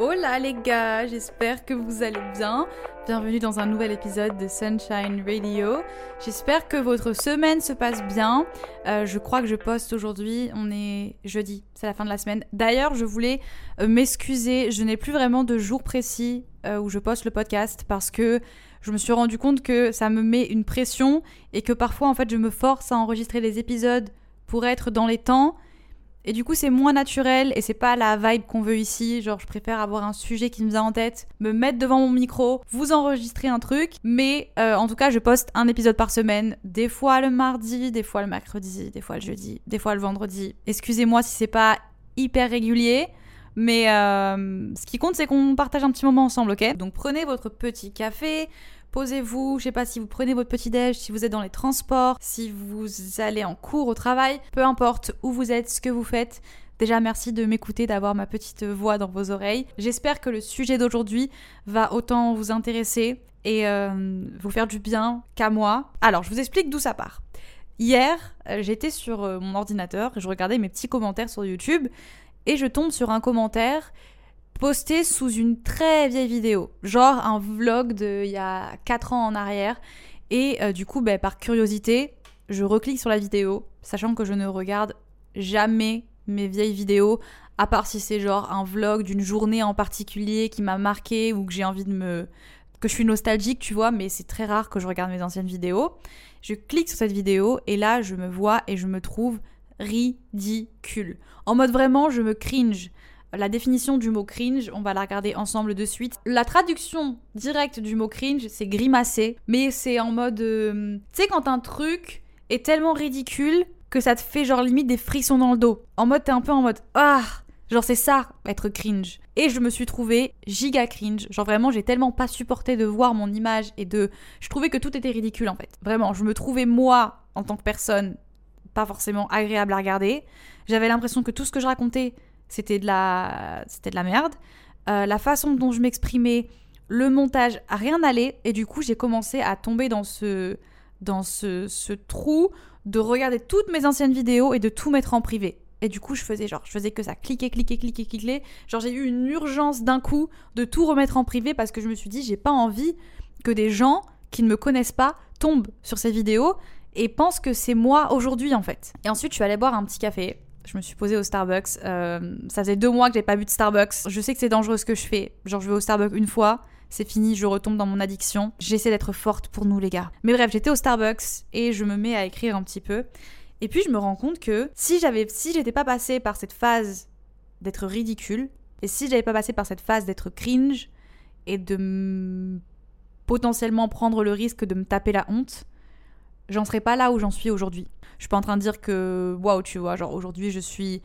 Hola les gars, j'espère que vous allez bien. Bienvenue dans un nouvel épisode de Sunshine Radio. J'espère que votre semaine se passe bien. Euh, je crois que je poste aujourd'hui, on est jeudi, c'est la fin de la semaine. D'ailleurs, je voulais euh, m'excuser, je n'ai plus vraiment de jour précis euh, où je poste le podcast parce que je me suis rendu compte que ça me met une pression et que parfois en fait je me force à enregistrer les épisodes pour être dans les temps. Et du coup, c'est moins naturel et c'est pas la vibe qu'on veut ici. Genre, je préfère avoir un sujet qui me vient en tête, me mettre devant mon micro, vous enregistrer un truc. Mais euh, en tout cas, je poste un épisode par semaine. Des fois le mardi, des fois le mercredi, des fois le jeudi, des fois le vendredi. Excusez-moi si c'est pas hyper régulier. Mais euh, ce qui compte, c'est qu'on partage un petit moment ensemble, ok? Donc prenez votre petit café, posez-vous, je sais pas si vous prenez votre petit déj, si vous êtes dans les transports, si vous allez en cours au travail, peu importe où vous êtes, ce que vous faites. Déjà, merci de m'écouter, d'avoir ma petite voix dans vos oreilles. J'espère que le sujet d'aujourd'hui va autant vous intéresser et euh, vous faire du bien qu'à moi. Alors, je vous explique d'où ça part. Hier, euh, j'étais sur euh, mon ordinateur je regardais mes petits commentaires sur YouTube et je tombe sur un commentaire posté sous une très vieille vidéo, genre un vlog de il y a 4 ans en arrière. Et euh, du coup, ben, par curiosité, je reclique sur la vidéo, sachant que je ne regarde jamais mes vieilles vidéos, à part si c'est genre un vlog d'une journée en particulier qui m'a marqué ou que j'ai envie de me. que je suis nostalgique, tu vois, mais c'est très rare que je regarde mes anciennes vidéos. Je clique sur cette vidéo et là, je me vois et je me trouve ridicule. En mode vraiment, je me cringe. La définition du mot cringe, on va la regarder ensemble de suite. La traduction directe du mot cringe, c'est grimacer, mais c'est en mode... euh, tu sais, quand un truc est tellement ridicule que ça te fait genre limite des frissons dans le dos. En mode, t'es un peu en mode... Ah Genre c'est ça, être cringe. Et je me suis trouvée giga cringe. Genre vraiment, j'ai tellement pas supporté de voir mon image et de... Je trouvais que tout était ridicule en fait. Vraiment, je me trouvais moi, en tant que personne, pas forcément agréable à regarder. J'avais l'impression que tout ce que je racontais, c'était de la, c'était de la merde. Euh, la façon dont je m'exprimais, le montage, rien n'allait. Et du coup, j'ai commencé à tomber dans ce, dans ce, trou de regarder toutes mes anciennes vidéos et de tout mettre en privé. Et du coup, je faisais genre, je faisais que ça, cliquer, cliquer, cliquer, cliquer. Genre, j'ai eu une urgence d'un coup de tout remettre en privé parce que je me suis dit, j'ai pas envie que des gens qui ne me connaissent pas tombent sur ces vidéos et pensent que c'est moi aujourd'hui en fait. Et ensuite, je suis allée boire un petit café. Je me suis posée au Starbucks. Euh, ça faisait deux mois que j'ai pas bu de Starbucks. Je sais que c'est dangereux ce que je fais. Genre, je vais au Starbucks une fois, c'est fini, je retombe dans mon addiction. J'essaie d'être forte pour nous, les gars. Mais bref, j'étais au Starbucks et je me mets à écrire un petit peu. Et puis, je me rends compte que si j'avais, si j'étais pas passée par cette phase d'être ridicule, et si j'avais pas passé par cette phase d'être cringe et de potentiellement prendre le risque de me taper la honte, j'en serais pas là où j'en suis aujourd'hui. Je suis pas en train de dire que waouh, tu vois, genre aujourd'hui je suis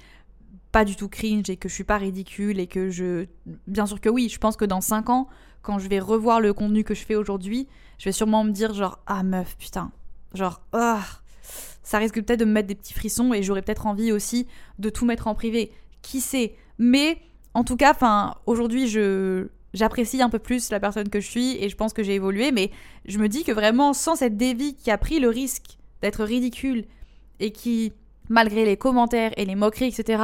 pas du tout cringe et que je suis pas ridicule et que je bien sûr que oui, je pense que dans 5 ans quand je vais revoir le contenu que je fais aujourd'hui, je vais sûrement me dire genre ah meuf, putain, genre ah ça risque peut-être de me mettre des petits frissons et j'aurais peut-être envie aussi de tout mettre en privé. Qui sait? Mais en tout cas, enfin, aujourd'hui, je j'apprécie un peu plus la personne que je suis et je pense que j'ai évolué, mais je me dis que vraiment, sans cette Davy qui a pris le risque d'être ridicule et qui, malgré les commentaires et les moqueries, etc.,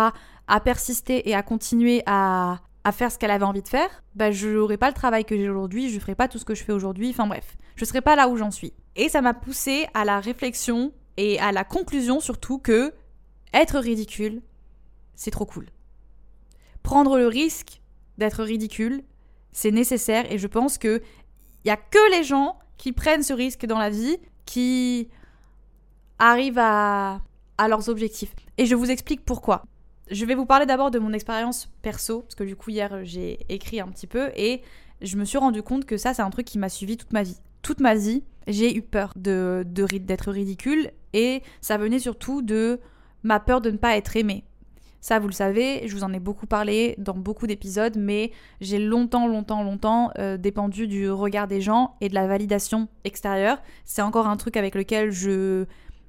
a persisté et a continué à, faire ce qu'elle avait envie de faire, bah, je n'aurais pas le travail que j'ai aujourd'hui, je ne ferais pas tout ce que je fais aujourd'hui, enfin bref, je ne serais pas là où j'en suis. Et ça m'a poussé à la réflexion et à la conclusion surtout que être ridicule, c'est trop cool. Prendre le risque d'être ridicule, c'est nécessaire et je pense que il y a que les gens qui prennent ce risque dans la vie qui arrivent à, à leurs objectifs. Et je vous explique pourquoi. Je vais vous parler d'abord de mon expérience perso, parce que du coup hier j'ai écrit un petit peu et je me suis rendu compte que ça c'est un truc qui m'a suivi toute ma vie. toute ma vie, j'ai eu peur de, d'être ridicule et ça venait surtout de ma peur de ne pas être aimée. Ça, vous le savez, je vous en ai beaucoup parlé dans beaucoup d'épisodes, mais j'ai longtemps, longtemps, longtemps euh, dépendu du regard des gens et de la validation extérieure. C'est encore un truc avec lequel je.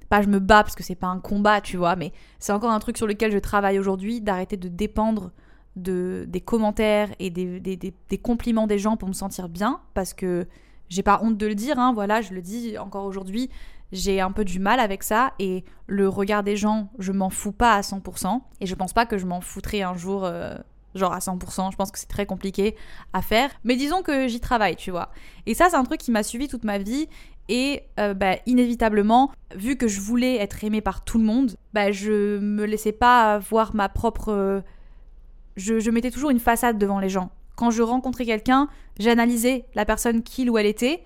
Pas je me bats parce que c'est pas un combat, tu vois, mais c'est encore un truc sur lequel je travaille aujourd'hui, d'arrêter de dépendre de, des commentaires et des, des- des- des compliments des gens pour me sentir bien, parce que j'ai pas honte de le dire, hein, voilà, je le dis encore aujourd'hui, j'ai un peu du mal avec ça, et le regard des gens, je m'en fous pas à 100%, et je pense pas que je m'en foutrai un jour, euh, genre à 100%, je pense que c'est très compliqué à faire, mais disons que j'y travaille, tu vois. Et ça, c'est un truc qui m'a suivi toute ma vie, et euh, bah, inévitablement, vu que je voulais être aimée par tout le monde, bah, je me laissais pas voir ma propre... euh, je, je mettais toujours une façade devant les gens. Quand je rencontrais quelqu'un, j'analysais la personne qu'il ou elle était,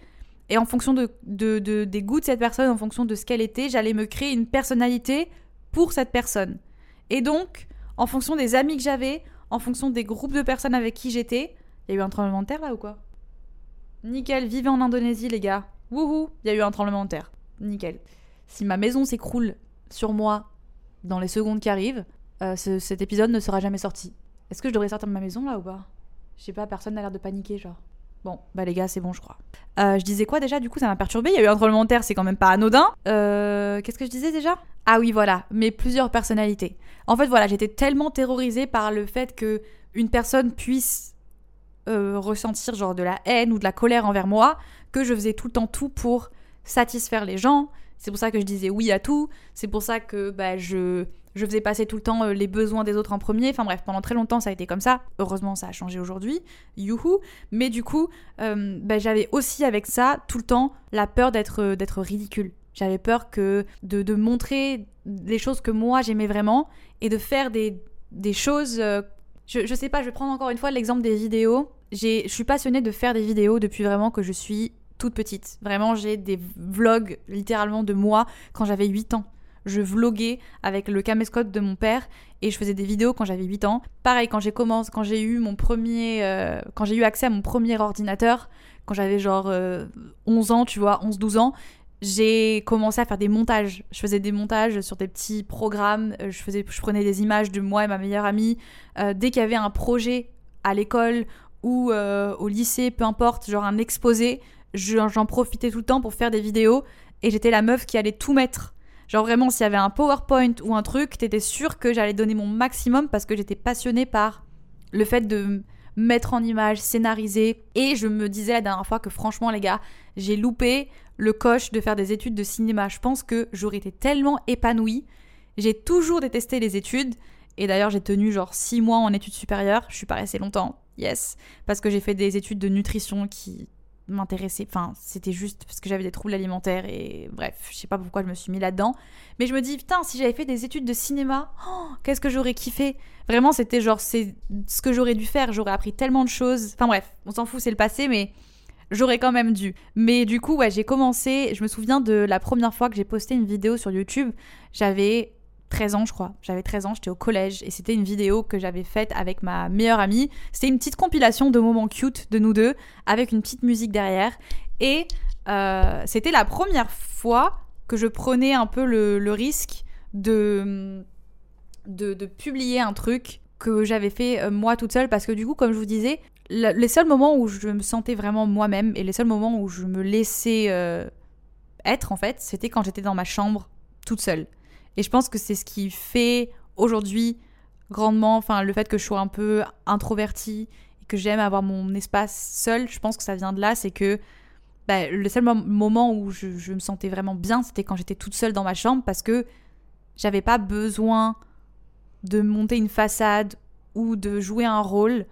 et en fonction de, de- de- des goûts de cette personne, en fonction de ce qu'elle était, j'allais me créer une personnalité pour cette personne. Et donc, en fonction des amis que j'avais, en fonction des groupes de personnes avec qui j'étais, il y a eu un tremblement de terre là ou quoi? Nickel, vivez en Indonésie les gars. Wouhou, il y a eu un tremblement de terre. Nickel. Si ma maison s'écroule sur moi dans les secondes qui arrivent, euh, ce- cet épisode ne sera jamais sorti. Est-ce que je devrais sortir de ma maison là ou pas? Je sais pas, personne n'a l'air de paniquer genre. Bon, bah les gars, c'est bon, je crois. Euh, je disais quoi déjà? Du coup, ça m'a perturbé. Il y a eu un tremblement de terre, c'est quand même pas anodin. Euh, Qu'est-ce que je disais déjà? Ah oui, voilà, mes plusieurs personnalités. En fait, voilà, j'étais tellement terrorisée par le fait que une personne puisse euh, ressentir genre de la haine ou de la colère envers moi que je faisais tout le temps tout pour satisfaire les gens. C'est pour ça que je disais oui à tout. C'est pour ça que bah, je, je faisais passer tout le temps euh, les besoins des autres en premier. Enfin bref, pendant très longtemps ça a été comme ça. Heureusement ça a changé aujourd'hui. Youhou. Mais du coup, euh, bah, j'avais aussi avec ça tout le temps la peur d'être euh, d'être ridicule. J'avais peur que de, de montrer les choses que moi j'aimais vraiment et de faire des, des choses. je, je sais pas, je vais prendre encore une fois l'exemple des vidéos. J'ai- Je suis passionnée de faire des vidéos depuis vraiment que je suis toute petite. Vraiment, j'ai des vlogs littéralement de moi quand j'avais 8 ans. Je vloguais avec le caméscope de mon père et je faisais des vidéos quand j'avais 8 ans. Pareil, quand j'ai commencé, quand j'ai eu mon premier, euh, quand j'ai eu accès à mon premier ordinateur, quand j'avais genre euh, 11 ans, tu vois, 11-12 ans, j'ai commencé à faire des montages. Je faisais des montages sur des petits programmes. euh, Je, prenais des images de moi et ma meilleure amie. Euh, dès qu'il y avait un projet à l'école ou au lycée, peu importe, genre un exposé, j'en profitais tout le temps pour faire des vidéos et j'étais la meuf qui allait tout mettre. Genre vraiment, s'il y avait un PowerPoint ou un truc, t'étais sûr que j'allais donner mon maximum parce que j'étais passionnée par le fait de mettre en image, scénariser. Et je me disais la dernière fois que franchement, les gars, j'ai loupé le coche de faire des études de cinéma. Je pense que j'aurais été tellement épanouie. J'ai toujours détesté les études. Et d'ailleurs, j'ai tenu genre 6 mois en études supérieures. Je suis pas restée longtemps. Yes. Parce que j'ai fait des études de nutrition qui m'intéressaient. Enfin, c'était juste parce que j'avais des troubles alimentaires et bref, je sais pas pourquoi je me suis mis là-dedans. Mais je me dis, putain, si j'avais fait des études de cinéma, oh, qu'est-ce que j'aurais kiffé. Vraiment, c'était genre, c'est ce que j'aurais dû faire. J'aurais appris tellement de choses. Enfin bref, on s'en fout, c'est le passé, mais j'aurais quand même dû. Mais du coup, ouais, j'ai commencé. Je me souviens de la première fois que j'ai posté une vidéo sur YouTube. J'avais 13 ans, je crois. J'avais 13 ans, j'étais au collège et c'était une vidéo que j'avais faite avec ma meilleure amie. C'était une petite compilation de moments cute de nous deux avec une petite musique derrière. Et euh, c'était la première fois que je prenais un peu le, risque de, de, publier un truc que j'avais fait euh, moi toute seule parce que du coup, comme je vous disais, le- les seuls moments où je me sentais vraiment moi-même et les seuls moments où je me laissais euh, être en fait, c'était quand j'étais dans ma chambre toute seule. Et je pense que c'est ce qui fait aujourd'hui grandement, enfin le fait que je sois un peu introvertie et que j'aime avoir mon espace seul, je pense que ça vient de là, c'est que bah, le seul mom- moment où je, je me sentais vraiment bien, c'était quand j'étais toute seule dans ma chambre parce que j'avais pas besoin de monter une façade ou de jouer un rôle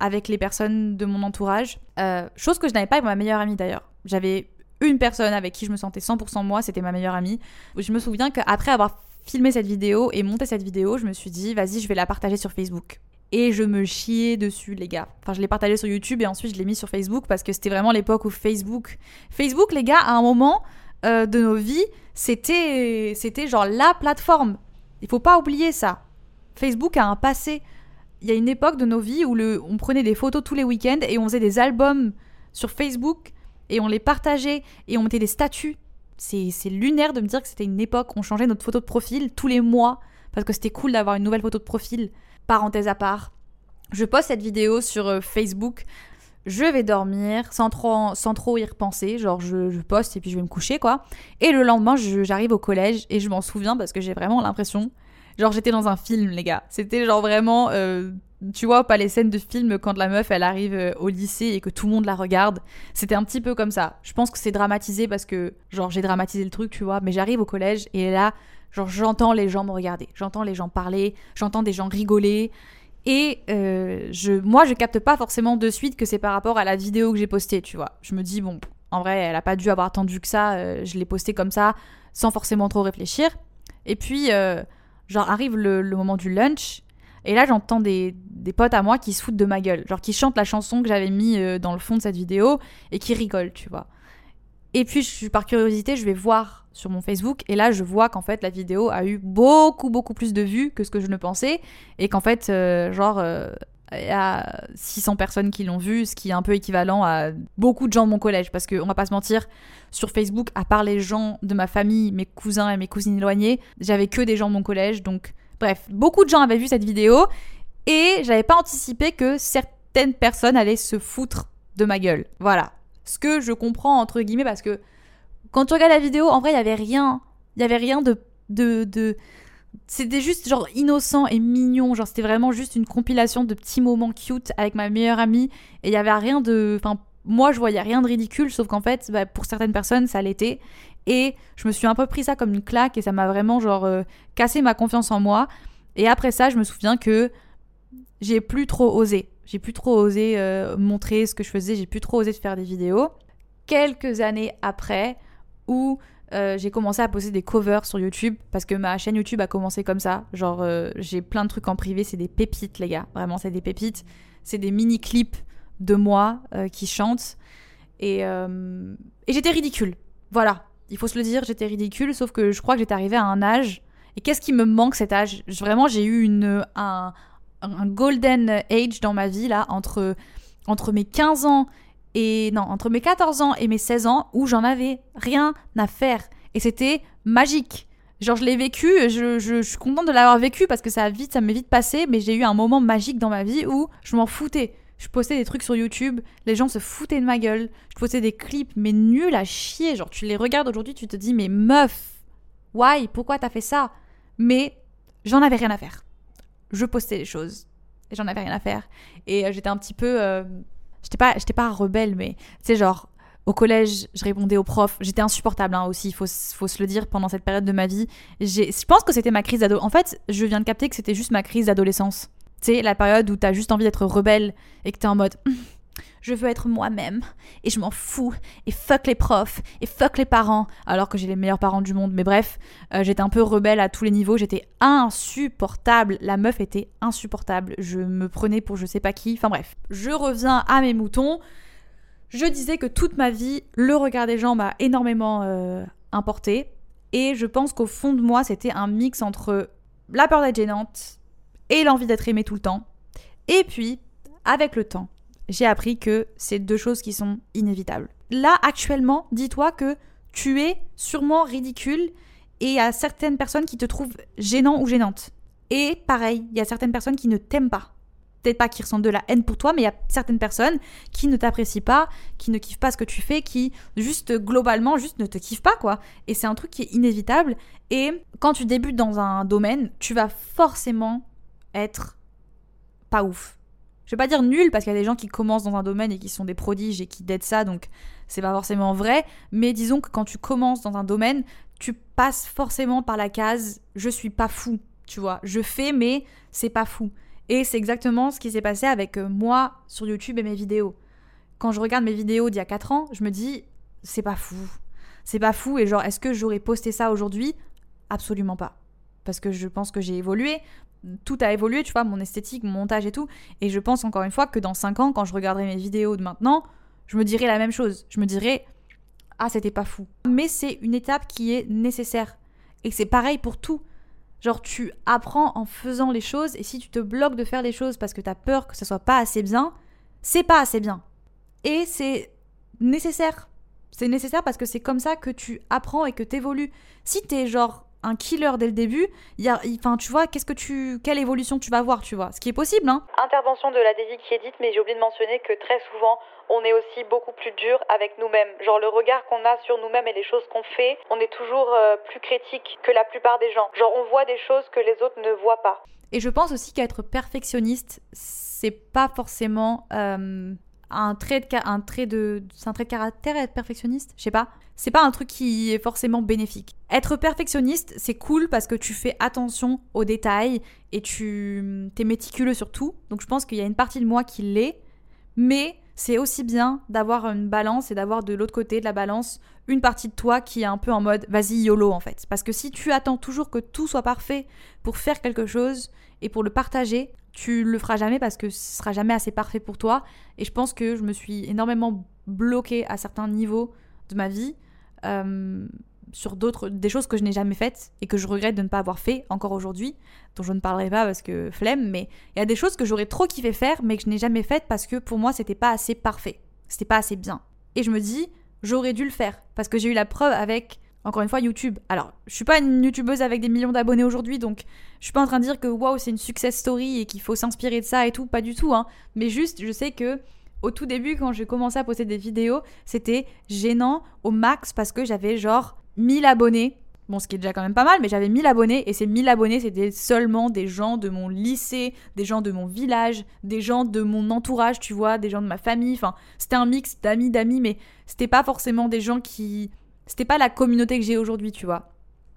avec les personnes de mon entourage. Euh, chose que je n'avais pas avec ma meilleure amie d'ailleurs. J'avais une personne avec qui je me sentais 100% moi, c'était ma meilleure amie. Je me souviens qu'après avoir filmé cette vidéo et monté cette vidéo, je me suis dit, vas-y, je vais la partager sur Facebook. Et je me chiais dessus, les gars. Enfin, je l'ai partagé sur YouTube et ensuite je l'ai mis sur Facebook parce que c'était vraiment l'époque où Facebook. Facebook, les gars, à un moment euh, de nos vies, c'était, c'était genre la plateforme. Il faut pas oublier ça. Facebook a un passé. Il y a une époque de nos vies où le, on prenait des photos tous les week-ends et on faisait des albums sur Facebook et on les partageait et on mettait des statuts. C'est lunaire de me dire que c'était une époque on changeait notre photo de profil tous les mois parce que c'était cool d'avoir une nouvelle photo de profil. Parenthèse à part. Je poste cette vidéo sur euh, Facebook. Je vais dormir sans trop, sans trop y repenser. Genre, je, je poste et puis je vais me coucher, quoi. Et le lendemain, j'arrive au collège et je m'en souviens parce que j'ai vraiment l'impression. Genre, j'étais dans un film, les gars. C'était genre vraiment. euh, tu vois, pas les scènes de film quand la meuf elle arrive euh, au lycée et que tout le monde la regarde. C'était un petit peu comme ça. Je pense que c'est dramatisé parce que, genre, j'ai dramatisé le truc, tu vois. Mais j'arrive au collège et là, genre, j'entends les gens me regarder. J'entends les gens parler. J'entends des gens rigoler. Et euh, je, moi, je capte pas forcément de suite que c'est par rapport à la vidéo que j'ai postée, tu vois. Je me dis, bon, en vrai, elle a pas dû avoir attendu que ça. euh, je l'ai postée comme ça, sans forcément trop réfléchir. Et puis, euh, genre, arrive le, moment du lunch. Et là, j'entends des, des potes à moi qui se foutent de ma gueule. Genre, qui chantent la chanson que j'avais mis euh, dans le fond de cette vidéo et qui rigolent, tu vois. Et puis, je par curiosité, je vais voir sur mon Facebook. Et là, je vois qu'en fait, la vidéo a eu beaucoup, beaucoup plus de vues que ce que je ne pensais. Et qu'en fait, euh, genre, euh, il y a 600 personnes qui l'ont vue, ce qui est un peu équivalent à beaucoup de gens de mon collège. Parce qu'on va pas se mentir, sur Facebook, à part les gens de ma famille, mes cousins et mes cousines éloignées, j'avais que des gens de mon collège. Donc, bref, beaucoup de gens avaient vu cette vidéo. Et j'avais pas anticipé que certaines personnes allaient se foutre de ma gueule. Voilà. Ce que je comprends, entre guillemets, parce que quand tu regardes la vidéo, en vrai, il y avait rien. Il y avait rien de. de, de... C'était juste genre innocent et mignon. Genre, c'était vraiment juste une compilation de petits moments cute avec ma meilleure amie. Et il y avait rien de. Enfin, moi, je voyais rien de ridicule, sauf qu'en fait, bah, pour certaines personnes, ça l'était. Et je me suis un peu pris ça comme une claque et ça m'a vraiment, genre, euh, cassé ma confiance en moi. Et après ça, je me souviens que j'ai plus trop osé. J'ai plus trop osé euh, montrer ce que je faisais, j'ai plus trop osé de faire des vidéos. Quelques années après, où euh, j'ai commencé à poster des covers sur YouTube, parce que ma chaîne YouTube a commencé comme ça. Genre, euh, j'ai plein de trucs en privé, c'est des pépites, les gars. Vraiment, c'est des pépites. C'est des mini-clips de moi euh, qui euh, et j'étais ridicule. Voilà, il faut se le dire, j'étais ridicule, sauf que je crois que j'étais arrivée à un âge. Et qu'est-ce qui me manque cet âge? Vraiment, j'ai eu une, un, un golden age dans ma vie, là, entre, entre mes 15 ans et. Non, entre mes 14 ans et mes 16 ans, où j'en avais rien à faire. Et c'était magique. Genre, je l'ai vécu, je, je- suis contente de l'avoir vécu parce que ça a vite, ça m'est vite passé, mais j'ai eu un moment magique dans ma vie où je m'en foutais. Je postais des trucs sur YouTube, les gens se foutaient de ma gueule. Je postais des clips, mais nuls à chier. Genre, tu les regardes aujourd'hui, tu te dis, mais meuf, why? Pourquoi t'as fait ça? Mais j'en avais rien à faire. Je postais les choses et j'en avais rien à faire. Et euh, j'étais un petit peu. euh, j'étais pas, pas rebelle, mais tu sais, genre. Au collège, je répondais aux profs. J'étais insupportable hein, aussi, il faut, faut se le dire, pendant cette période de ma vie. Je pense que c'était ma crise d'adolescence. En fait, je viens de capter que c'était juste ma crise d'adolescence. Tu sais, la période où t'as juste envie d'être rebelle et que t'es en mode je veux être moi-même et je m'en fous et fuck les profs et fuck les parents alors que j'ai les meilleurs parents du monde. Mais bref, euh, j'étais un peu rebelle à tous les niveaux. J'étais insupportable. La meuf était insupportable. Je me prenais pour je sais pas qui. Enfin bref, je reviens à mes moutons. Je disais que toute ma vie, le regard des gens m'a énormément euh, importé. Et je pense qu'au fond de moi, c'était un mix entre la peur d'être gênante et l'envie d'être aimée tout le temps. Et puis, avec le temps, j'ai appris que c'est deux choses qui sont inévitables. Là, actuellement, dis-toi que tu es sûrement ridicule et il y a certaines personnes qui te trouvent gênant ou gênante. Et pareil, il y a certaines personnes qui ne t'aiment pas. Peut-être pas qui ressentent de la haine pour toi, mais il y a certaines personnes qui ne t'apprécient pas, qui ne kiffent pas ce que tu fais, qui juste globalement juste ne te kiffent pas quoi. Et c'est un truc qui est inévitable. Et quand tu débutes dans un domaine, tu vas forcément être pas ouf. Je vais pas dire nul parce qu'il y a des gens qui commencent dans un domaine et qui sont des prodiges et qui d'aident ça, donc c'est pas forcément vrai. Mais disons que quand tu commences dans un domaine, tu passes forcément par la case je suis pas fou, tu vois. Je fais, mais c'est pas fou. Et c'est exactement ce qui s'est passé avec euh, moi sur YouTube et mes vidéos. Quand je regarde mes vidéos d'il y a 4 ans, je me dis c'est pas fou. C'est pas fou et genre est-ce que j'aurais posté ça aujourd'hui? Absolument pas. Parce que je pense que j'ai évolué, tout a évolué, tu vois, mon esthétique, mon montage et tout. Et je pense encore une fois que dans 5 ans, quand je regarderai mes vidéos de maintenant, je me dirai la même chose. Je me dirai, ah, c'était pas fou. Mais c'est une étape qui est nécessaire. Et c'est pareil pour tout. Genre, tu apprends en faisant les choses, et si tu te bloques de faire les choses parce que t'as peur que ça soit pas assez bien, c'est pas assez bien. Et c'est nécessaire C'est nécessaire parce que c'est comme ça que tu apprends et que tu évolues. Si t'es genre un killer dès le début, y a, enfin, tu vois, qu'est-ce que tu, quelle évolution tu vas voir, tu vois, ce qui est possible, hein. Intervention de la Daisy qui est dite, mais j'ai oublié de mentionner que très souvent, on est aussi beaucoup plus dur avec nous-mêmes. Genre le regard qu'on a sur nous-mêmes et les choses qu'on fait, on est toujours euh, plus critique que la plupart des gens. Genre on voit des choses que les autres ne voient pas. Et je pense aussi qu'être perfectionniste, c'est pas forcément euh, un trait de un trait de c'est un trait de caractère être perfectionniste, je sais pas. C'est pas un truc qui est forcément bénéfique. Être perfectionniste, c'est cool parce que tu fais attention aux détails et tu t'es méticuleux sur tout. Donc je pense qu'il y a une partie de moi qui l'est, mais c'est aussi bien d'avoir une balance et d'avoir de l'autre côté de la balance une partie de toi qui est un peu en mode vas-y YOLO en fait. Parce que si tu attends toujours que tout soit parfait pour faire quelque chose et pour le partager, tu le feras jamais parce que ce sera jamais assez parfait pour toi. Et je pense que je me suis énormément bloquée à certains niveaux de ma vie euh, sur d'autres, des choses que je n'ai jamais faites et que je regrette de ne pas avoir fait encore aujourd'hui, dont je ne parlerai pas parce que flemme, mais il y a des choses que j'aurais trop kiffé faire mais que je n'ai jamais faites parce que pour moi c'était pas assez parfait, c'était pas assez bien. Et je me dis, j'aurais dû le faire parce que j'ai eu la preuve avec encore une fois YouTube. Alors, je suis pas une youtubeuse avec des millions d'abonnés aujourd'hui, donc je suis pas en train de dire que waouh, c'est une success story et qu'il faut s'inspirer de ça et tout, pas du tout, hein. Mais juste, je sais que au tout début, quand j'ai commencé à poster des vidéos, c'était gênant au max parce que j'avais genre 1000 abonnés. Bon, ce qui est déjà quand même pas mal, mais j'avais 1000 abonnés et ces 1000 abonnés, c'était seulement des gens de mon lycée, des gens de mon village, des gens de mon entourage, tu vois, des gens de ma famille. Enfin, c'était un mix d'amis, d'amis, mais c'était pas forcément des gens qui. C'était pas la communauté que j'ai aujourd'hui, tu vois.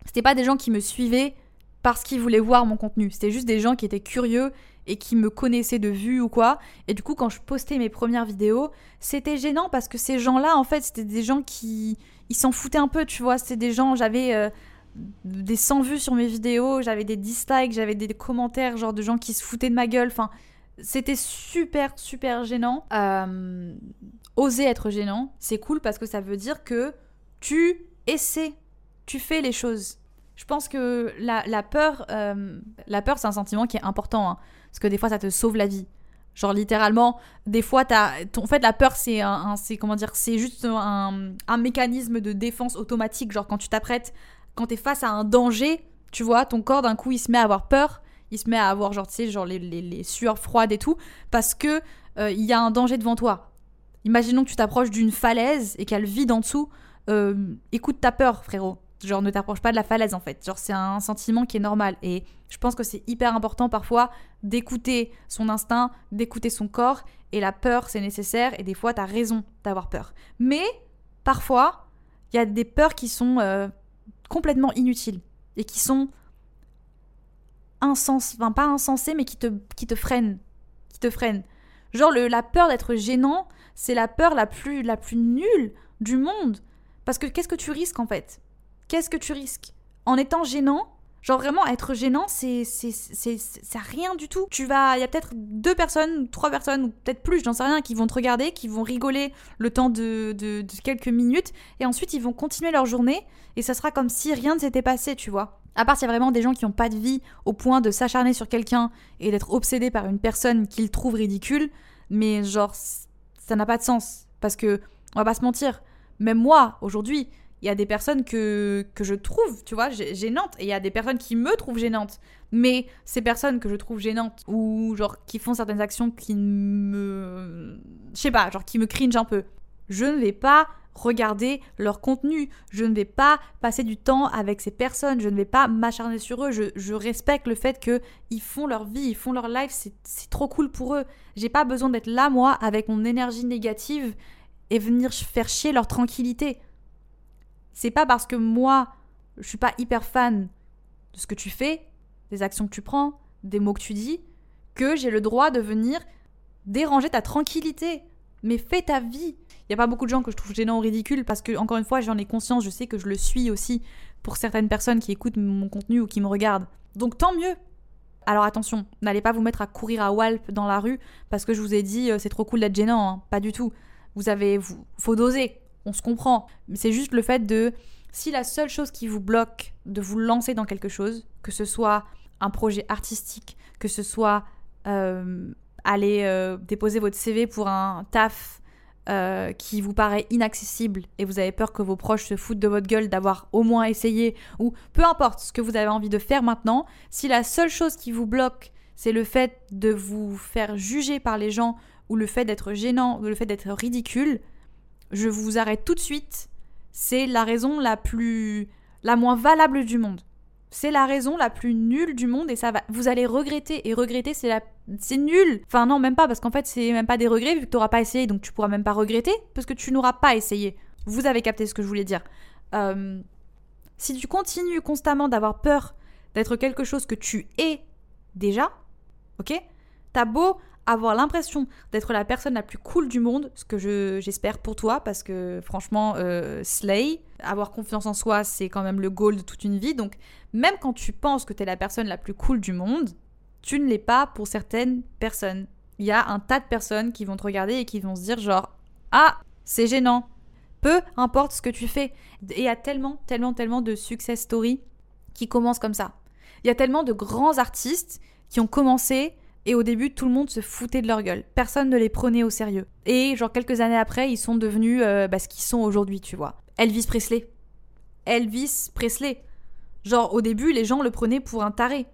C'était pas des gens qui me suivaient parce qu'ils voulaient voir mon contenu. C'était juste des gens qui étaient curieux et qui me connaissaient de vue ou quoi. Et du coup, quand je postais mes premières vidéos, c'était gênant parce que ces gens-là, en fait, c'était des gens qui. Ils s'en foutaient un peu, tu vois. C'était des gens. J'avais. Euh, des 100 vues sur mes vidéos, j'avais des dislikes, j'avais des commentaires genre de gens qui se foutaient de ma gueule, enfin c'était super super gênant. Euh, oser être gênant, c'est cool parce que ça veut dire que tu essaies, tu fais les choses. Je pense que la, peur, euh, la peur c'est un sentiment qui est important. Hein. Parce que des fois, ça te sauve la vie. Genre littéralement, des fois, t'as, en fait, la peur, c'est un, c'est comment dire, c'est juste un, mécanisme de défense automatique. Genre quand tu t'apprêtes, quand t'es face à un danger, tu vois, ton corps d'un coup, il se met à avoir peur, il se met à avoir genre, tu sais, genre les, les, les, sueurs froides et tout, parce que euh, il y a un danger devant toi. Imaginons que tu t'approches d'une falaise et qu'elle vide en dessous. Euh, écoute ta peur, frérot. Genre, ne t'approche pas de la falaise en fait. Genre, c'est un sentiment qui est normal. Et je pense que c'est hyper important parfois d'écouter son instinct, d'écouter son corps. Et la peur, c'est nécessaire. Et des fois, t'as raison d'avoir peur. Mais parfois, il y a des peurs qui sont euh, complètement inutiles et qui sont insensées, enfin pas insensées, mais qui te, qui te freinent. Qui te freinent. Genre, la peur d'être gênant, c'est la peur la plus, la plus nulle du monde. Parce que qu'est-ce que tu risques en fait? Qu'est-ce que tu risques? En étant gênant, Genre vraiment être gênant, c'est rien du tout. Tu vas, il y a peut-être deux personnes, trois personnes ou peut-être plus, j'en sais rien, qui vont te regarder, qui vont rigoler le temps de, de, quelques minutes, et ensuite ils vont continuer leur journée et ça sera comme si rien ne s'était passé, tu vois. À part s'il y a vraiment des gens qui n'ont pas de vie au point de s'acharner sur quelqu'un et d'être obsédés par une personne qu'ils trouvent ridicule, mais genre ça n'a pas de sens parce que on va pas se mentir. Même moi aujourd'hui, il y a des personnes que, que je trouve, tu vois, gênantes, et il y a des personnes qui me trouvent gênante. Mais ces personnes que je trouve gênantes, ou genre qui font certaines actions qui me. Je sais pas, genre qui me cringe un peu, je ne vais pas regarder leur contenu, je ne vais pas passer du temps avec ces personnes, je ne vais pas m'acharner sur eux, je, je, respecte le fait qu'ils font leur vie, ils font leur life, c'est trop cool pour eux. J'ai pas besoin d'être là, moi, avec mon énergie négative et venir faire chier leur tranquillité. C'est pas parce que moi, je suis pas hyper fan de ce que tu fais, des actions que tu prends, des mots que tu dis, que j'ai le droit de venir déranger ta tranquillité. Mais fais ta vie. Il y a pas beaucoup de gens que je trouve gênants ou ridicules parce que, encore une fois, j'en ai conscience, je sais que je le suis aussi pour certaines personnes qui écoutent mon contenu ou qui me regardent. Donc tant mieux. Alors attention, n'allez pas vous mettre à courir à Walp dans la rue parce que je vous ai dit euh, c'est trop cool d'être gênant, hein. pas du tout. Vous avez, vous, faut doser on se comprend. Mais c'est juste le fait de, si la seule chose qui vous bloque de vous lancer dans quelque chose, que ce soit un projet artistique, que ce soit euh, aller euh, déposer votre CV pour un taf, euh, qui vous paraît inaccessible et vous avez peur que vos proches se foutent de votre gueule d'avoir au moins essayé, ou peu importe ce que vous avez envie de faire maintenant, si la seule chose qui vous bloque, c'est le fait de vous faire juger par les gens, ou le fait d'être gênant, ou le fait d'être ridicule, je vous arrête tout de suite. C'est la raison la plus. la moins valable du monde. C'est la raison la plus nulle du monde et ça va. Vous allez regretter et regretter, c'est la. C'est nul. Enfin non, même pas parce qu'en fait c'est même pas des regrets vu que tu n'auras pas essayé, donc tu pourras même pas regretter parce que tu n'auras pas essayé. Vous avez capté ce que je voulais dire. Euh, si tu continues constamment d'avoir peur d'être quelque chose que tu es déjà, ok? T'as beau avoir l'impression d'être la personne la plus cool du monde, ce que j'espère pour toi, parce que franchement, euh, slay, avoir confiance en soi, c'est quand même le goal de toute une vie. Donc, même quand tu penses que tu es la personne la plus cool du monde, tu ne l'es pas pour certaines personnes. Il y a un tas de personnes qui vont te regarder et qui vont se dire genre ah c'est gênant. Peu importe ce que tu fais. Et il y a tellement, tellement, tellement de success stories qui commencent comme ça. Il y a tellement de grands artistes qui ont commencé et au début, tout le monde se foutait de leur gueule. Personne ne les prenait au sérieux. Et genre quelques années après, ils sont devenus euh, bah, ce qu'ils sont aujourd'hui, tu vois. Elvis Presley. Elvis Presley. Genre au début, les gens le prenaient pour un taré.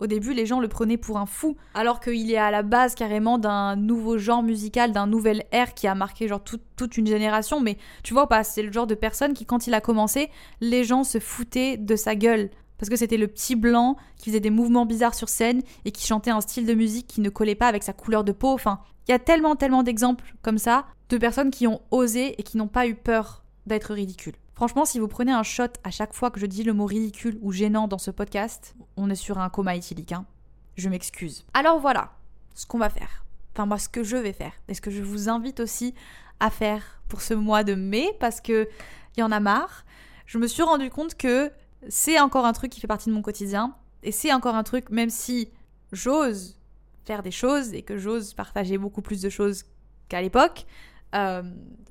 Au début, les gens le prenaient pour un fou, alors qu'il est à la base carrément d'un nouveau genre musical, d'un nouvel air qui a marqué genre toute une génération. Mais tu vois pas, c'est le genre de personne qui, quand il a commencé, les gens se foutaient de sa gueule parce que c'était le petit blanc qui faisait des mouvements bizarres sur scène et qui chantait un style de musique qui ne collait pas avec sa couleur de peau. Enfin, il y a tellement, tellement d'exemples comme ça de personnes qui ont osé et qui n'ont pas eu peur d'être ridicules. Franchement, si vous prenez un shot à chaque fois que je dis le mot ridicule ou gênant dans ce podcast, on est sur un coma éthylique. Hein. Je m'excuse. Alors voilà ce qu'on va faire. Enfin, moi, ce que je vais faire. Et ce que je vous invite aussi à faire pour ce mois de mai, parce que il y en a marre. Je me suis rendu compte que c'est encore un truc qui fait partie de mon quotidien. Et c'est encore un truc, même si j'ose faire des choses et que j'ose partager beaucoup plus de choses qu'à l'époque, euh,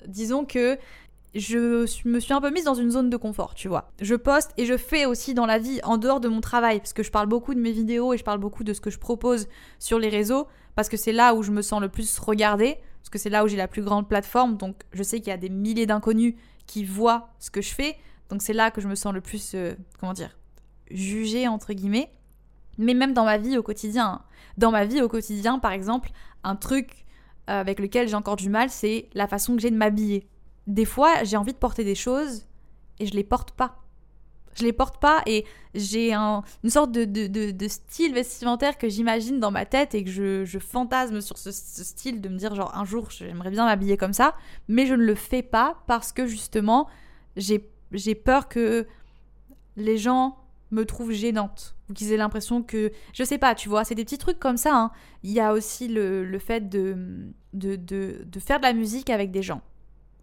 disons que je me suis un peu mise dans une zone de confort, tu vois. Je poste et je fais aussi dans la vie, en dehors de mon travail, parce que je parle beaucoup de mes vidéos et je parle beaucoup de ce que je propose sur les réseaux, parce que c'est là où je me sens le plus regardée, parce que c'est là où j'ai la plus grande plateforme, donc je sais qu'il y a des milliers d'inconnus qui voient ce que je fais, donc c'est là que je me sens le plus, euh, comment dire, jugée entre guillemets. Mais même dans ma vie au quotidien. Hein. Dans ma vie au quotidien, par exemple, un truc euh, avec lequel j'ai encore du mal, c'est la façon que j'ai de m'habiller. Des fois, j'ai envie de porter des choses et je les porte pas. Je les porte pas et j'ai une sorte de, style vestimentaire que j'imagine dans ma tête et que je, fantasme sur ce, ce, style de me dire genre un jour j'aimerais bien m'habiller comme ça, mais je ne le fais pas parce que justement j'ai j'ai peur que les gens me trouvent gênante ou qu'ils aient l'impression que je sais pas tu vois c'est des petits trucs comme ça hein. il y a aussi le, fait de de, de, faire de la musique avec des gens.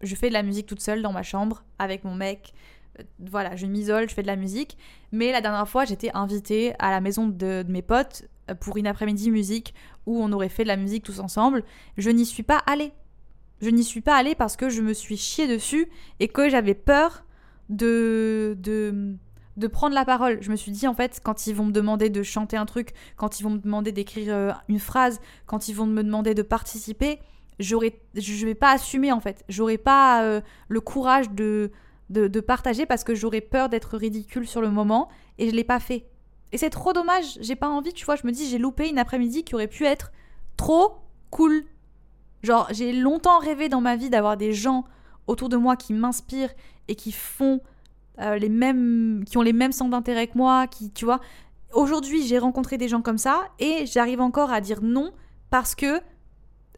Je fais de la musique toute seule dans ma chambre avec mon mec. Euh, voilà je m'isole je fais de la musique. Mais la dernière fois j'étais invitée à la maison de, de mes potes euh, pour une après-midi musique où on aurait fait de la musique tous ensemble. Je n'y suis pas allée. Je n'y suis pas allée parce que je me suis chiée dessus et que j'avais peur de, de, de prendre la parole. Je me suis dit, en fait, quand ils vont me demander de chanter un truc, quand ils vont me demander d'écrire euh, une phrase, quand ils vont me demander de participer, j'aurais, je vais pas assumer, en fait. J'aurais pas euh, le courage de, de, partager parce que j'aurais peur d'être ridicule sur le moment et je l'ai pas fait. Et c'est trop dommage, j'ai pas envie, tu vois, je me dis, j'ai loupé une après-midi qui aurait pu être trop cool. Genre, j'ai longtemps rêvé dans ma vie d'avoir des gens autour de moi qui m'inspirent et qui font euh, les mêmes, qui ont les mêmes centres d'intérêt que moi, qui, tu vois. Aujourd'hui, j'ai rencontré des gens comme ça et j'arrive encore à dire non parce que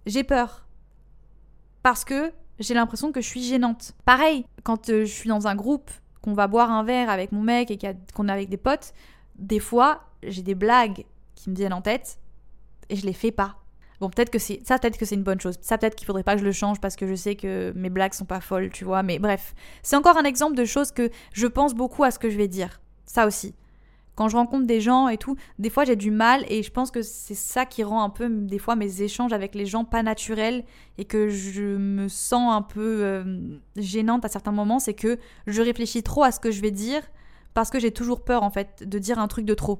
j'ai peur. Parce que j'ai l'impression que je suis gênante. Pareil, quand euh, je suis dans un groupe, qu'on va boire un verre avec mon mec et qu'on est avec des potes, des fois, j'ai des blagues qui me viennent en tête et je les fais pas. Bon, peut-être que c'est ça, peut-être que c'est une bonne chose. Ça, peut-être qu'il faudrait pas que je le change parce que je sais que mes blagues sont pas folles, tu vois. Mais bref, c'est encore un exemple de choses que je pense beaucoup à ce que je vais dire. Ça aussi. Quand je rencontre des gens et tout, des fois j'ai du mal et je pense que c'est ça qui rend un peu des fois mes échanges avec les gens pas naturels et que je me sens un peu euh, gênante à certains moments, c'est que je réfléchis trop à ce que je vais dire parce que j'ai toujours peur en fait de dire un truc de trop.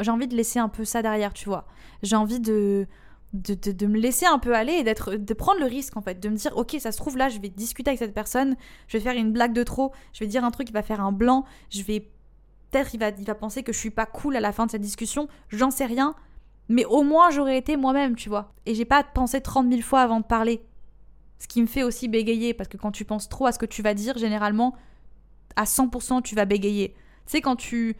J'ai envie de laisser un peu ça derrière, tu vois. J'ai envie de de, me laisser un peu aller et d'être, de prendre le risque en fait, de me dire ok ça se trouve là je vais discuter avec cette personne, je vais faire une blague de trop, je vais dire un truc qui va faire un blanc, je vais peut-être il va, il va penser que je suis pas cool à la fin de cette discussion, j'en sais rien, mais au moins j'aurais été moi-même tu vois, et j'ai pas pensé 30 000 fois avant de parler, ce qui me fait aussi bégayer parce que quand tu penses trop à ce que tu vas dire généralement à 100% tu vas bégayer, tu sais quand tu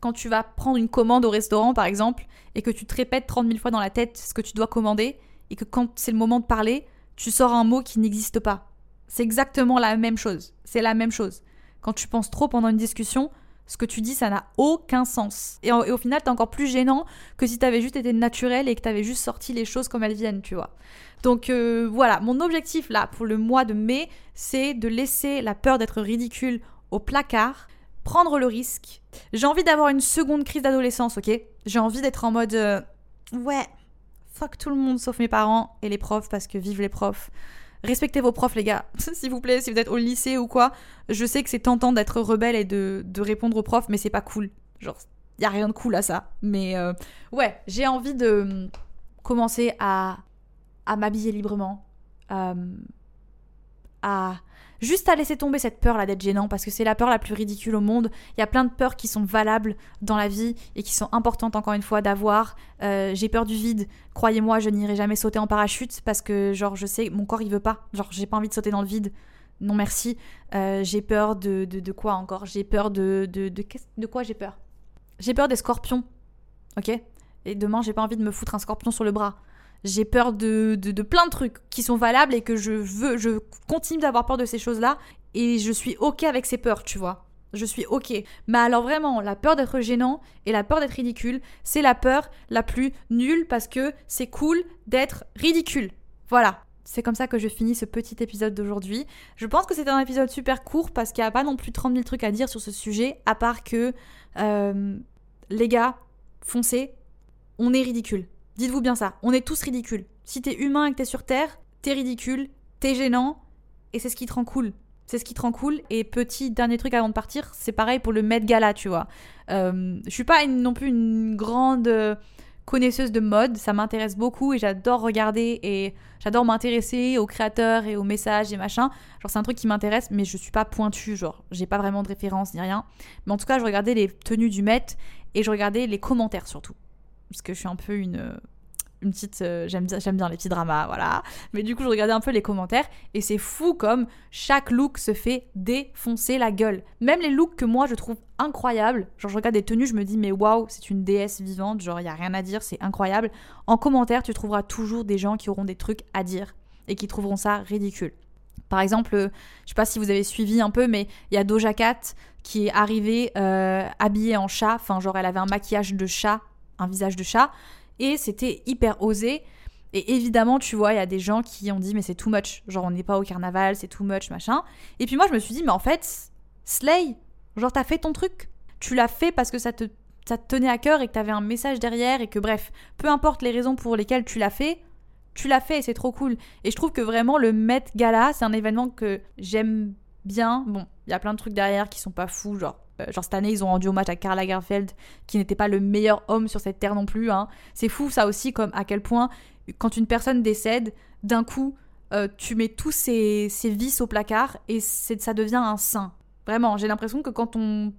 quand tu vas prendre une commande au restaurant, par exemple, et que tu te répètes 30 000 fois dans la tête ce que tu dois commander, et que quand c'est le moment de parler, tu sors un mot qui n'existe pas. C'est exactement la même chose. C'est la même chose. Quand tu penses trop pendant une discussion, ce que tu dis, ça n'a aucun sens. Et, au final, t'es encore plus gênant que si t'avais juste été naturel et que t'avais juste sorti les choses comme elles viennent, tu vois. Donc euh, voilà, mon objectif là pour le mois de mai, c'est de laisser la peur d'être ridicule au placard prendre le risque. J'ai envie d'avoir une seconde crise d'adolescence, ok? J'ai envie d'être en mode euh, ouais, fuck tout le monde sauf mes parents et les profs parce que vive les profs. Respectez vos profs, les gars, s'il vous plaît, si vous êtes au lycée ou quoi. Je sais que c'est tentant d'être rebelle et de, répondre aux profs, mais c'est pas cool. Genre, y a rien de cool à ça. Mais euh, ouais, j'ai envie de commencer à, à m'habiller librement, euh, à juste à laisser tomber cette peur là d'être gênant parce que c'est la peur la plus ridicule au monde. Il y a plein de peurs qui sont valables dans la vie et qui sont importantes encore une fois d'avoir. Euh, j'ai peur du vide. Croyez-moi, je n'irai jamais sauter en parachute parce que genre je sais mon corps il veut pas. Genre j'ai pas envie de sauter dans le vide. Non merci. Euh, j'ai peur de, de, quoi encore? J'ai peur de de, de, de quoi j'ai peur? J'ai peur des scorpions. Ok? Et demain j'ai pas envie de me foutre un scorpion sur le bras j'ai peur de, de, plein de trucs qui sont valables et que je veux, je continue d'avoir peur de ces choses-là et je suis ok avec ces peurs, tu vois. Je suis ok. Mais alors vraiment, la peur d'être gênant et la peur d'être ridicule, c'est la peur la plus nulle parce que c'est cool d'être ridicule. Voilà. C'est comme ça que je finis ce petit épisode d'aujourd'hui. Je pense que c'est un épisode super court parce qu'il n'y a pas non plus 30 000 trucs à dire sur ce sujet, à part que, euh, les gars, foncez, on est ridicule. Dites-vous bien ça, on est tous ridicules. Si t'es humain et que t'es sur Terre, t'es ridicule, t'es gênant, et c'est ce qui te rend cool. C'est ce qui te rend cool. Et petit dernier truc avant de partir, c'est pareil pour le Met Gala, tu vois. Euh, je suis pas non plus une grande connaisseuse de mode, ça m'intéresse beaucoup et j'adore regarder et j'adore m'intéresser aux créateurs et aux messages et machin. Genre c'est un truc qui m'intéresse, mais je suis pas pointue, genre j'ai pas vraiment de référence ni rien. Mais en tout cas, je regardais les tenues du Met et je regardais les commentaires surtout parce que je suis un peu une une petite euh, j'aime bien j'aime bien les petits dramas voilà. Mais du coup je regardais un peu les commentaires et c'est fou comme chaque look se fait défoncer la gueule. Même les looks que moi je trouve incroyables. Genre je regarde des tenues je me dis mais waouh c'est une déesse vivante. Genre il y a rien à dire c'est incroyable. En commentaire tu trouveras toujours des gens qui auront des trucs à dire et qui trouveront ça ridicule. Par exemple, euh, je sais pas si vous avez suivi un peu, mais il y a Doja Cat qui est arrivée euh, habillée en chat. Enfin, genre, elle avait un maquillage de chat un visage de chat. Et c'était hyper osé. Et évidemment, tu vois, il y a des gens qui ont dit, mais c'est too much. Genre, on n'est pas au carnaval, c'est too much, machin. Et puis moi, je me suis dit, mais en fait, Slay, genre, t'as fait ton truc. Tu l'as fait parce que ça te, ça te tenait à cœur et que t'avais un message derrière et que, bref, peu importe les raisons pour lesquelles tu l'as fait, tu l'as fait et c'est trop cool. Et je trouve que vraiment, le Met Gala, c'est un événement que j'aime bien. Bon, il y a plein de trucs derrière qui sont pas fous, genre genre cette année, ils ont rendu hommage à Karl Lagerfeld, qui n'était pas le meilleur homme sur cette terre non plus. Hein. C'est fou ça aussi, comme à quel point, quand une personne décède, d'un coup, euh, tu mets tous ces, vices au placard et ça devient un saint. Vraiment, j'ai l'impression que quand on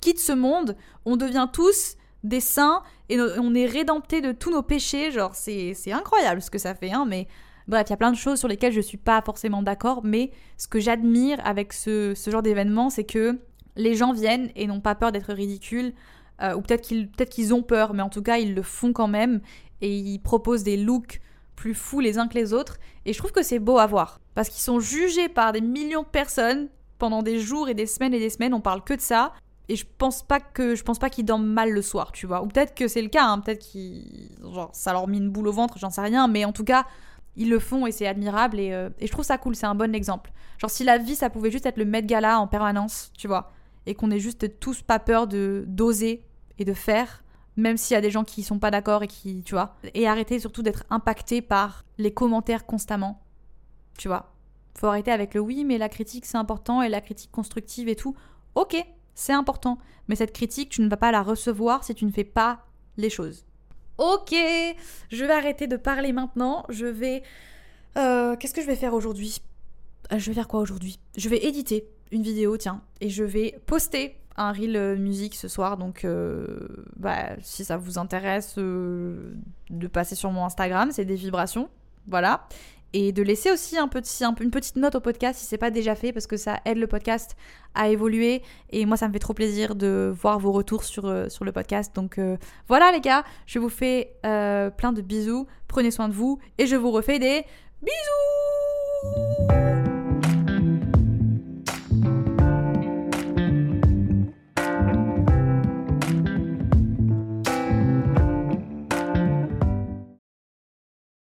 quitte ce monde, on devient tous des saints et on est rédempté de tous nos péchés. Genre, c'est incroyable ce que ça fait, hein, mais Bref, il y a plein de choses sur lesquelles je suis pas forcément d'accord, mais ce que j'admire avec ce, ce genre d'événement, c'est que les gens viennent et n'ont pas peur d'être ridicules, euh, ou peut-être qu'ils ont peur, mais en tout cas ils le font quand même, et ils proposent des looks plus fous les uns que les autres, et je trouve que c'est beau à voir, parce qu'ils sont jugés par des millions de personnes pendant des jours et des semaines et des semaines, on parle que de ça, et je pense pas que je pense pas qu'ils dorment mal le soir, tu vois, ou peut-être que c'est le cas, hein, peut-être qu'ils genre ça leur met une boule au ventre, j'en sais rien, mais en tout cas ils le font et c'est admirable et, euh, et, je trouve ça cool, c'est un bon exemple. Genre si la vie ça pouvait juste être le Met Gala en permanence, tu vois, et qu'on ait juste tous pas peur de d'oser et de faire, même s'il y a des gens qui sont pas d'accord et qui, tu vois, et arrêter surtout d'être impacté par les commentaires constamment, tu vois. Faut arrêter avec le oui, mais la critique c'est important et la critique constructive et tout. Ok, c'est important, mais cette critique tu ne vas pas la recevoir si tu ne fais pas les choses. Ok, je vais arrêter de parler maintenant. Je vais... Euh, Qu'est-ce que je vais faire aujourd'hui? Euh, Je vais faire quoi aujourd'hui? Je vais éditer une vidéo, tiens, et je vais poster un reel euh, musique ce soir. Donc, euh, bah, si ça vous intéresse euh, de passer sur mon Instagram, c'est des vibrations. Voilà. Et de laisser aussi un petit, un une petite note au podcast si c'est pas déjà fait, parce que ça aide le podcast à évoluer. Et moi, ça me fait trop plaisir de voir vos retours sur, sur le podcast. Donc voilà, les gars, je vous fais plein de bisous. Prenez soin de vous et je vous refais des bisous